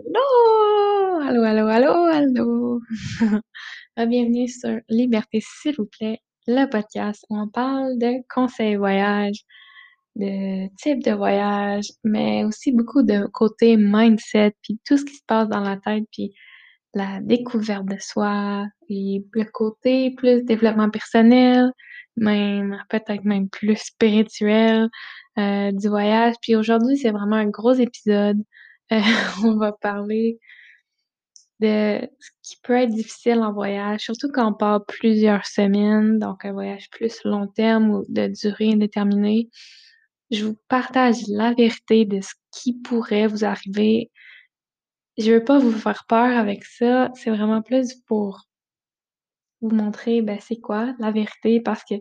Allô! Allô, allô, allô, allô! Bienvenue sur Liberté, s'il vous plaît, le podcast où on parle de conseils voyage, de type de voyage, mais aussi beaucoup de côté mindset, puis tout ce qui se passe dans la tête, puis la découverte de soi, et le côté plus développement personnel, même peut-être même plus spirituel euh, du voyage. Puis aujourd'hui, c'est vraiment un gros épisode. Euh, on va parler de ce qui peut être difficile en voyage, surtout quand on part plusieurs semaines, donc un voyage plus long terme ou de durée indéterminée. Je vous partage la vérité de ce qui pourrait vous arriver. Je veux pas vous faire peur avec ça, c'est vraiment plus pour vous montrer, ben, c'est quoi la vérité parce que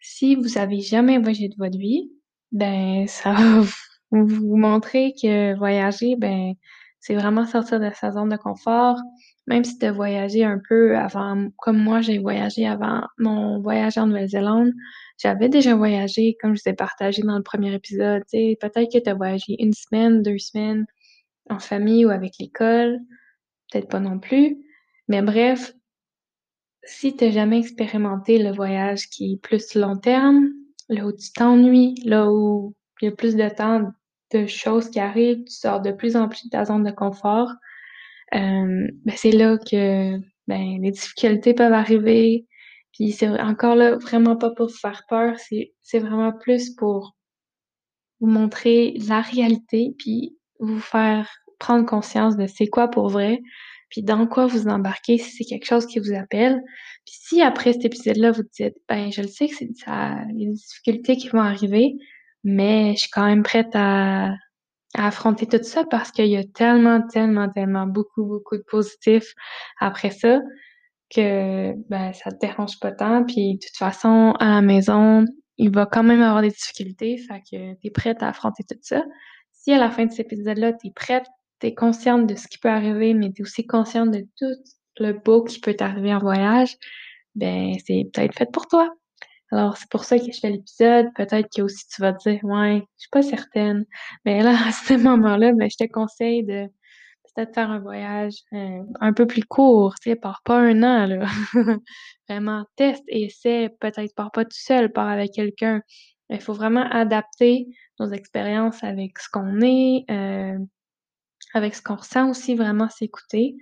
si vous avez jamais voyagé de votre vie, ben, ça va vous montrer que voyager, ben, c'est vraiment sortir de sa zone de confort. Même si tu as voyagé un peu avant, comme moi, j'ai voyagé avant mon voyage en Nouvelle-Zélande, j'avais déjà voyagé, comme je vous ai partagé dans le premier épisode, peut-être que tu as voyagé une semaine, deux semaines en famille ou avec l'école, peut-être pas non plus. Mais bref, si tu jamais expérimenté le voyage qui est plus long terme, là où tu t'ennuies, là où il y a plus de temps de choses qui arrivent, tu sors de plus en plus de ta zone de confort, euh, ben c'est là que ben, les difficultés peuvent arriver. Puis c'est encore là, vraiment pas pour vous faire peur, c'est, vraiment plus pour vous montrer la réalité, puis vous faire prendre conscience de c'est quoi pour vrai, puis dans quoi vous embarquez si c'est quelque chose qui vous appelle. Puis si après cet épisode-là, vous dites, ben je le sais que c'est ça, des difficultés qui vont arriver, mais je suis quand même prête à, à affronter tout ça parce qu'il y a tellement, tellement, tellement beaucoup, beaucoup de positifs après ça que ben ça te dérange pas tant. Puis de toute façon, à la maison, il va quand même avoir des difficultés, fait que tu es prête à affronter tout ça. Si à la fin de cet épisode-là, tu es prête tu es consciente de ce qui peut arriver, mais tu es aussi consciente de tout le beau qui peut t'arriver en voyage, ben c'est peut-être fait pour toi. Alors, c'est pour ça que je fais l'épisode. Peut-être que aussi tu vas te dire, ouais, je suis pas certaine. Mais là, à ce moment-là, ben, je te conseille de peut-être faire un voyage euh, un peu plus court, tu sais, pars pas un an, là. vraiment, teste, essaie, peut-être pars pas tout seul, pars avec quelqu'un. Il faut vraiment adapter nos expériences avec ce qu'on est, euh, avec ce qu'on ressent aussi, vraiment s'écouter.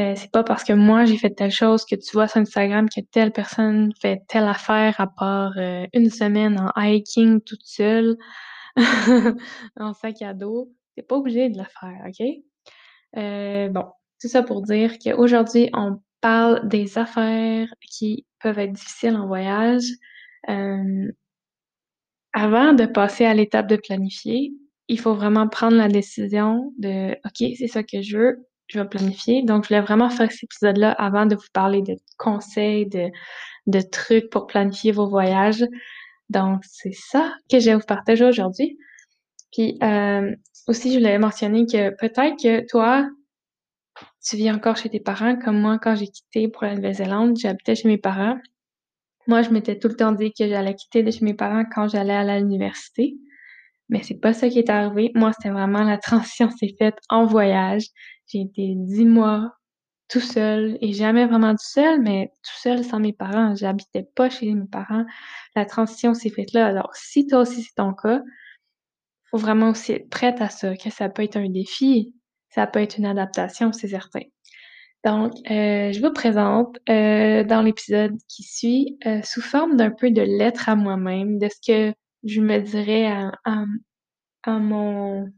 Euh, c'est pas parce que moi j'ai fait telle chose que tu vois sur Instagram que telle personne fait telle affaire à part euh, une semaine en hiking toute seule en sac à dos. T'es pas obligé de le faire, ok? Euh, bon, tout ça pour dire qu'aujourd'hui on parle des affaires qui peuvent être difficiles en voyage. avant de passer à l'étape de planifier, il faut vraiment prendre la décision de OK, c'est ça que je veux, je vais planifier. Donc, je voulais vraiment faire cet épisode-là avant de vous parler de conseils, de, de trucs pour planifier vos voyages. Donc, c'est ça que je vais vous partager aujourd'hui. Puis euh, aussi, je voulais mentionner que peut-être que toi, tu vis encore chez tes parents, comme moi, quand j'ai quitté pour la Nouvelle-Zélande, j'habitais chez mes parents. Moi, je m'étais tout le temps dit que j'allais quitter de chez mes parents quand j'allais à l'université. Mais c'est pas ça qui est arrivé. Moi, c'était vraiment la transition s'est faite en voyage. J'ai été dix mois tout seul et jamais vraiment tout seul, mais tout seul sans mes parents. J'habitais pas chez mes parents. La transition s'est faite là. Alors, si toi aussi c'est ton cas, faut vraiment aussi être prête à ça, que ça peut être un défi, ça peut être une adaptation, c'est certain. Donc, euh, je vous présente euh, dans l'épisode qui suit euh, sous forme d'un peu de lettre à moi-même, de ce que je me dirais à, à, mon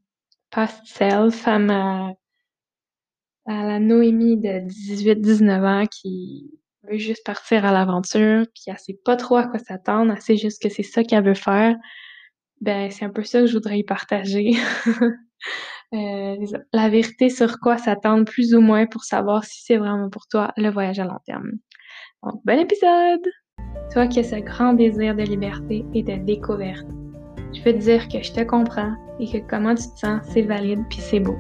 past self, à ma à la Noémie de 18-19 ans qui veut juste partir à l'aventure, puis elle sait pas trop à quoi s'attendre, elle sait juste que c'est ça qu'elle veut faire. Ben, c'est un peu ça que je voudrais y partager. euh, la vérité sur quoi s'attendre plus ou moins pour savoir si c'est vraiment pour toi le voyage à long terme. Bon épisode! Toi qui as ce grand désir de liberté et de découverte, je veux te dire que je te comprends et que comment tu te sens, c'est valide puis c'est beau.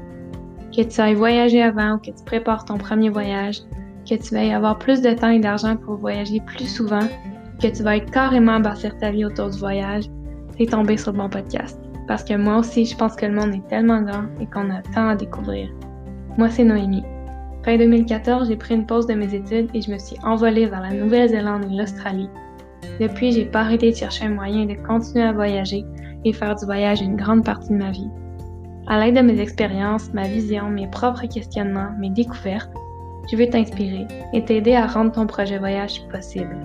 Que tu ailles voyager avant ou que tu prépares ton premier voyage, que tu vas y avoir plus de temps et d'argent pour voyager plus souvent, que tu vas être carrément bâtir ta vie autour du voyage, t'es tombé sur le bon podcast. Parce que moi aussi, je pense que le monde est tellement grand et qu'on a tant à découvrir. Moi, c'est Noémie. Fin 2014, j'ai pris une pause de mes études et je me suis envolée vers la Nouvelle-Zélande et l'Australie. Depuis, j'ai pas arrêté de chercher un moyen de continuer à voyager et faire du voyage une grande partie de ma vie. À l'aide de mes expériences, ma vision, mes propres questionnements, mes découvertes, je veux t'inspirer et t'aider à rendre ton projet voyage possible.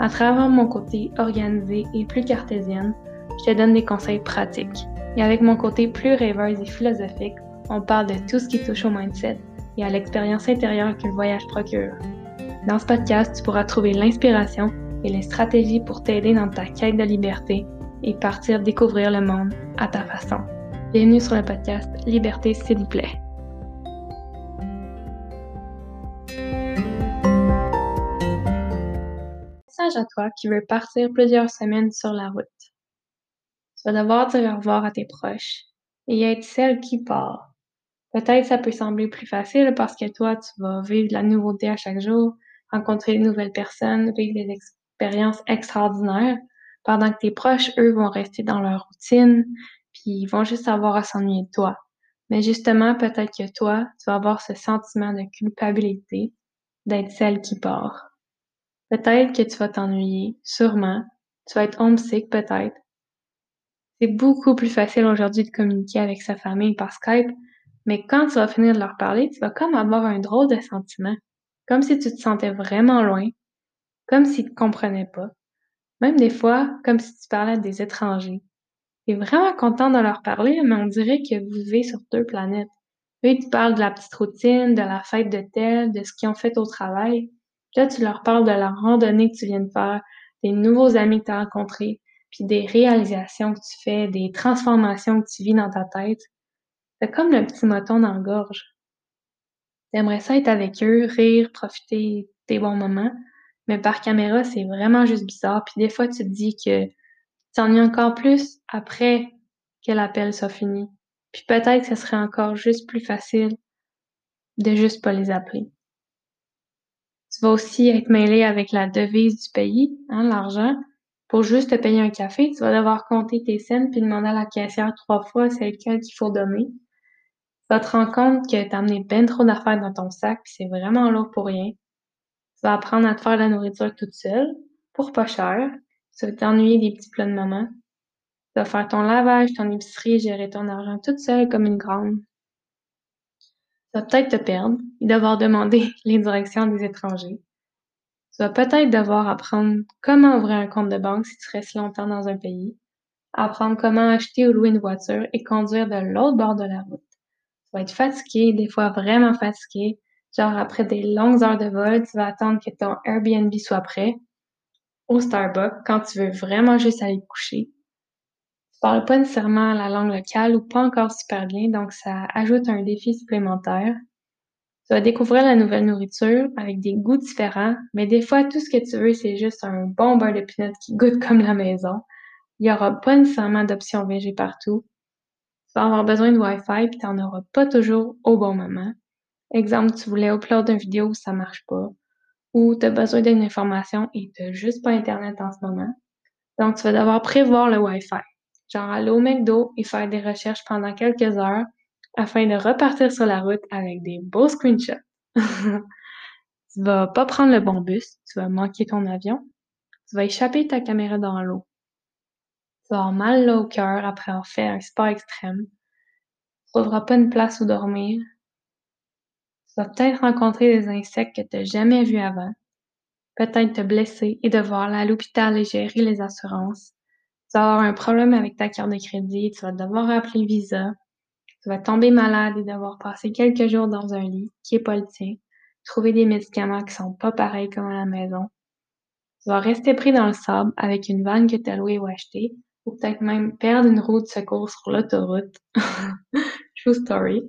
À travers mon côté organisé et plus cartésienne, je te donne des conseils pratiques. Et avec mon côté plus rêveuse et philosophique, on parle de tout ce qui touche au mindset et à l'expérience intérieure que le voyage procure. Dans ce podcast, tu pourras trouver l'inspiration et les stratégies pour t'aider dans ta quête de liberté et partir découvrir le monde à ta façon. Bienvenue sur le podcast Liberté s'il vous plaît. Message à toi qui veux partir plusieurs semaines sur la route. Tu vas devoir dire au revoir à tes proches et être celle qui part Peut-être ça peut sembler plus facile parce que toi, tu vas vivre de la nouveauté à chaque jour, rencontrer de nouvelles personnes, vivre des expériences extraordinaires, pendant que tes proches, eux, vont rester dans leur routine, puis vont juste avoir à s'ennuyer de toi. Mais justement, peut-être que toi, tu vas avoir ce sentiment de culpabilité d'être celle qui part. Peut-être que tu vas t'ennuyer, sûrement. Tu vas être homesick, peut-être. C'est beaucoup plus facile aujourd'hui de communiquer avec sa famille par Skype mais quand tu vas finir de leur parler, tu vas comme avoir un drôle de sentiment. Comme si tu te sentais vraiment loin. Comme s'ils te comprenaient pas. Même des fois, comme si tu parlais à des étrangers. Tu es vraiment content de leur parler, mais on dirait que vous vivez sur deux planètes. Eux, ils te parlent de la petite routine, de la fête de tel, de ce qu'ils ont fait au travail. Là, tu leur parles de la randonnée que tu viens de faire, des nouveaux amis que tu as rencontrés, puis des réalisations que tu fais, des transformations que tu vis dans ta tête. C'est comme le petit moton dans la gorge. T'aimerais ça être avec eux, rire, profiter des bons moments, mais par caméra, c'est vraiment juste bizarre. Puis des fois, tu te dis que tu t'ennuies encore plus après que l'appel soit fini. Puis peut-être que ce serait encore juste plus facile de juste pas les appeler. Tu vas aussi être mêlé avec la devise du pays, hein, l'argent. Pour juste te payer un café, tu vas devoir compter tes scènes puis demander à la caissière trois fois c'est lequel qu'il faut donner vas te rendre compte que tu as amené ben trop d'affaires dans ton sac, puis c'est vraiment lourd pour rien. Tu vas apprendre à te faire la nourriture toute seule, pour pas cher. Tu vas t'ennuyer des petits plats de maman. Tu vas faire ton lavage, ton épicerie, gérer ton argent toute seule comme une grande. Tu vas peut-être te perdre et devoir demander les directions des étrangers. Tu vas peut-être devoir apprendre comment ouvrir un compte de banque si tu restes longtemps dans un pays, apprendre comment acheter ou louer une voiture et conduire de l'autre bord de la route vas être fatigué, des fois vraiment fatigué. Genre, après des longues heures de vol, tu vas attendre que ton Airbnb soit prêt au Starbucks quand tu veux vraiment juste aller te coucher. Tu parles pas nécessairement la langue locale ou pas encore super bien, donc ça ajoute un défi supplémentaire. Tu vas découvrir la nouvelle nourriture avec des goûts différents, mais des fois, tout ce que tu veux, c'est juste un bon beurre de peanut qui goûte comme la maison. Il y aura pas nécessairement d'options végé partout. Tu vas avoir besoin de Wi-Fi puis t'en auras pas toujours au bon moment. Exemple, tu voulais upload une vidéo, ça marche pas. Ou tu as besoin d'une information et t'as juste pas Internet en ce moment. Donc, tu vas devoir prévoir le Wi-Fi. Genre aller au McDo et faire des recherches pendant quelques heures afin de repartir sur la route avec des beaux screenshots. tu vas pas prendre le bon bus, tu vas manquer ton avion, tu vas échapper ta caméra dans l'eau, tu vas avoir mal au cœur après avoir fait un sport extrême. Tu trouveras pas une place où dormir. Tu vas peut-être rencontrer des insectes que tu n'as jamais vus avant. Peut-être te blesser et devoir aller à l'hôpital et gérer les assurances. Tu vas avoir un problème avec ta carte de crédit, tu vas devoir appeler Visa. Tu vas tomber malade et devoir passer quelques jours dans un lit qui est pas le tien. Trouver des médicaments qui sont pas pareils comme à la maison. Tu vas rester pris dans le sable avec une vanne que tu as louée ou achetée ou peut-être même perdre une roue de secours sur l'autoroute. True story.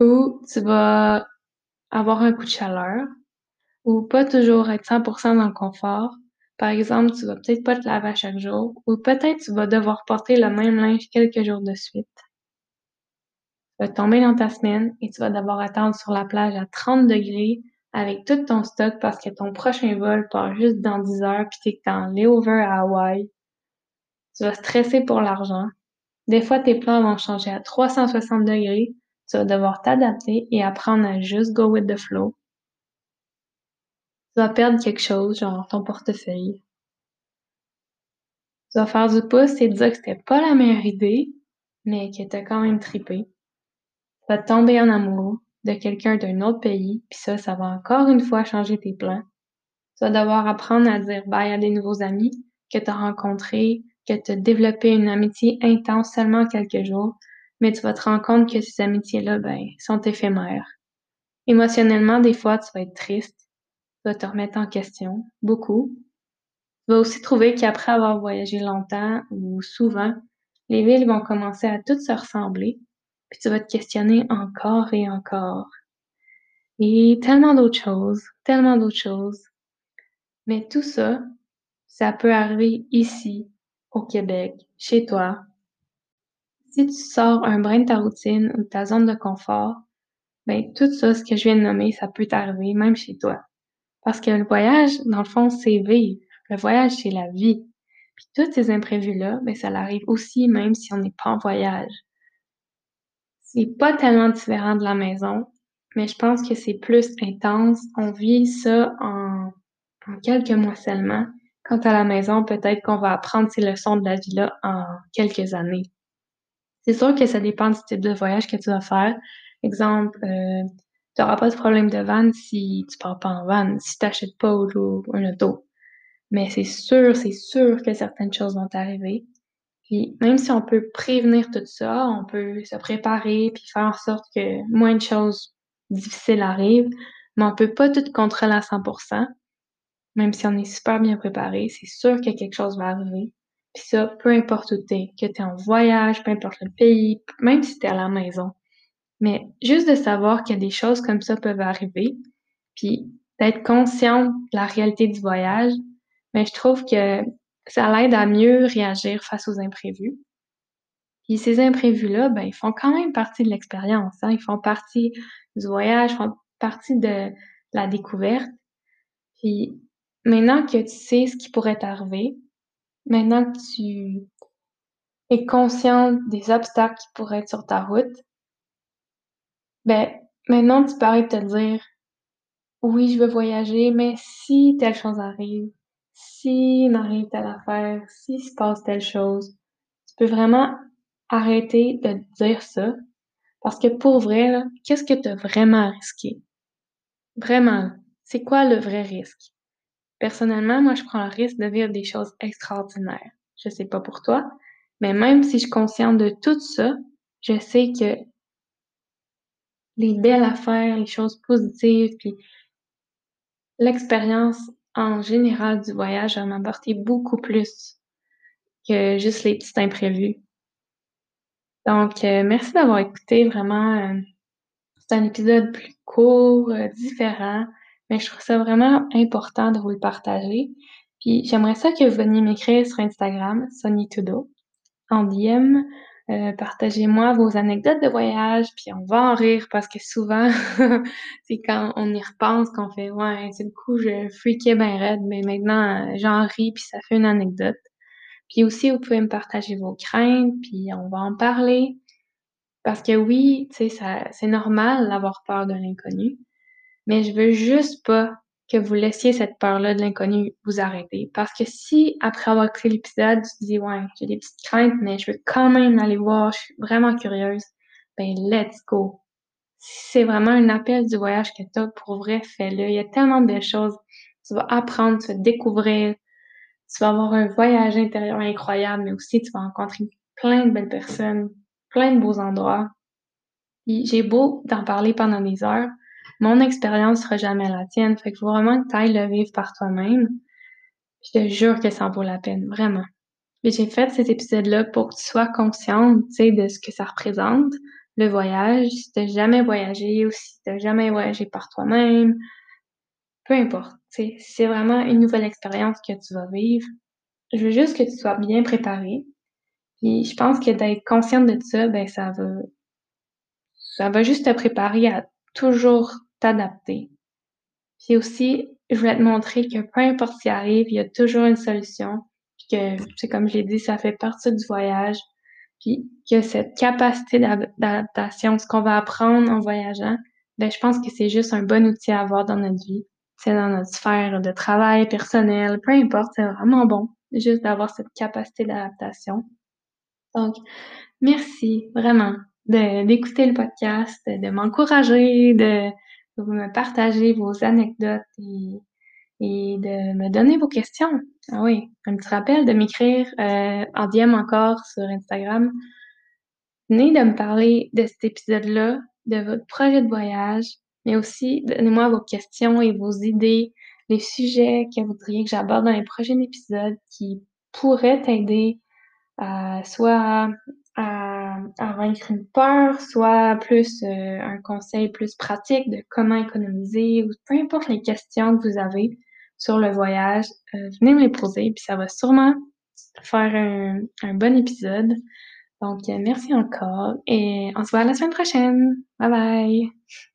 Ou tu vas avoir un coup de chaleur, ou pas toujours être 100% dans le confort. Par exemple, tu vas peut-être pas te laver à chaque jour, ou peut-être tu vas devoir porter le même linge quelques jours de suite. Tu vas tomber dans ta semaine et tu vas devoir attendre sur la plage à 30 degrés avec tout ton stock parce que ton prochain vol part juste dans 10 heures puis t'es en layover à Hawaï tu vas stresser pour l'argent. Des fois, tes plans vont changer à 360 degrés. Tu vas devoir t'adapter et apprendre à juste go with the flow. Tu vas perdre quelque chose, genre ton portefeuille. Tu vas faire du pouce et dire que c'était pas la meilleure idée, mais que t'as quand même trippé. Tu vas tomber en amour de quelqu'un d'un autre pays, puis ça, ça va encore une fois changer tes plans. Tu vas devoir apprendre à dire bye à des nouveaux amis que tu as rencontrés, que tu as développé une amitié intense seulement quelques jours, mais tu vas te rendre compte que ces amitiés-là, ben, sont éphémères. Émotionnellement, des fois, tu vas être triste, tu vas te remettre en question, beaucoup, tu vas aussi trouver qu'après avoir voyagé longtemps ou souvent, les villes vont commencer à toutes se ressembler, puis tu vas te questionner encore et encore. Et tellement d'autres choses, tellement d'autres choses. Mais tout ça, ça peut arriver ici, au Québec, chez toi. Si tu sors un brin de ta routine ou de ta zone de confort, ben tout ça, ce que je viens de nommer, ça peut t'arriver même chez toi. Parce que le voyage, dans le fond, c'est vivre. Le voyage, c'est la vie. Puis tous ces imprévus-là, ben, ça arrive aussi même si on n'est pas en voyage. C'est pas tellement différent de la maison, mais je pense que c'est plus intense. On vit ça en, en quelques mois seulement. Quant à la maison, peut-être qu'on va apprendre ces leçons de la vie-là en quelques années. C'est sûr que ça dépend du type de voyage que tu vas faire. Exemple, euh, tu n'auras pas de problème de van si tu pars pas en van, si tu n'achètes pas au, un auto. Mais c'est sûr, c'est sûr que certaines choses vont t'arriver. Puis même si on peut prévenir tout ça, on peut se préparer puis faire en sorte que moins de choses difficiles arrivent, mais on peut pas tout contrôler à 100%. Même si on est super bien préparé, c'est sûr que quelque chose va arriver. Puis ça, peu importe où t'es, que t'es en voyage, peu importe le pays, même si t'es à la maison. Mais juste de savoir a des choses comme ça peuvent arriver, puis d'être consciente de la réalité du voyage, mais je trouve que ça l'aide à mieux réagir face aux imprévus. Puis ces imprévus-là, ben, ils font quand même partie de l'expérience. Hein? Ils font partie du voyage, font partie de la découverte. Puis maintenant que tu sais ce qui pourrait t'arriver, maintenant que tu es consciente des obstacles qui pourraient être sur ta route, ben, maintenant tu peux te dire oui, je veux voyager, mais si telle chose arrive, si m'arrive telle affaire, si se passe telle chose, tu peux vraiment arrêter de dire ça. Parce que pour vrai, qu'est-ce que tu as vraiment risqué? Vraiment, c'est quoi le vrai risque? Personnellement, moi, je prends le risque de vivre des choses extraordinaires. Je sais pas pour toi, mais même si je suis consciente de tout ça, je sais que les belles affaires, les choses positives, puis l'expérience en général du voyage va m'apporter beaucoup plus que juste les petits imprévus. Donc, euh, merci d'avoir écouté. Vraiment, euh, c'est un épisode plus court, euh, différent, mais je trouve ça vraiment important de vous le partager. Puis, j'aimerais ça que vous veniez m'écrire sur Instagram, Sonny en DM, euh, partagez-moi vos anecdotes de voyage, puis on va en rire parce que souvent, c'est quand on y repense qu'on fait ouais, c'est le coup, je freakais bien raide, mais maintenant j'en ris puis ça fait une anecdote. Puis aussi, vous pouvez me partager vos craintes, puis on va en parler. Parce que oui, tu sais, c'est normal d'avoir peur de l'inconnu, mais je veux juste pas que vous laissiez cette peur-là de l'inconnu vous arrêter. Parce que si, après avoir écouté l'épisode, tu te dis, ouais, j'ai des petites craintes, mais je veux quand même aller voir, je suis vraiment curieuse, ben, let's go. Si c'est vraiment un appel du voyage que tu as, pour vrai, fais-le. Il y a tellement de belles choses. Tu vas apprendre, tu vas découvrir, tu vas avoir un voyage intérieur incroyable, mais aussi tu vas rencontrer plein de belles personnes, plein de beaux endroits. j'ai beau d'en parler pendant des heures, mon expérience sera jamais la tienne. Fait que faut vraiment que tu ailles le vivre par toi-même. Je te jure que ça en vaut la peine, vraiment. Mais j'ai fait cet épisode-là pour que tu sois consciente, de ce que ça représente, le voyage. Si t'as jamais voyagé ou si t'as jamais voyagé par toi-même, peu importe, tu c'est vraiment une nouvelle expérience que tu vas vivre. Je veux juste que tu sois bien préparé. Puis je pense que d'être consciente de ça, ben ça va, ça va juste te préparer à toujours t'adapter. Puis aussi, je voulais te montrer que peu importe ce qui arrive, il y a toujours une solution. Puis que, c'est comme je l'ai dit, ça fait partie du voyage. Puis que cette capacité d'adaptation, ce qu'on va apprendre en voyageant, ben je pense que c'est juste un bon outil à avoir dans notre vie. C'est dans notre sphère de travail personnel, peu importe, c'est vraiment bon juste d'avoir cette capacité d'adaptation. Donc, merci vraiment d'écouter le podcast, de m'encourager, de, de me partager vos anecdotes et de me donner vos questions. Ah oui, un petit rappel de m'écrire euh, en DM encore sur Instagram. Venez de me parler de cet épisode-là, de votre projet de voyage, mais aussi donnez-moi vos questions et vos idées, les sujets que vous voudriez que j'aborde dans les prochains épisodes qui pourraient t'aider à soit à, à, vaincre une peur, soit plus euh, un conseil plus pratique de comment économiser ou peu importe les questions que vous avez sur le voyage, euh, venez me les poser, puis ça va sûrement faire un, un bon épisode. Donc, euh, merci encore et on se voit la semaine prochaine. Bye bye!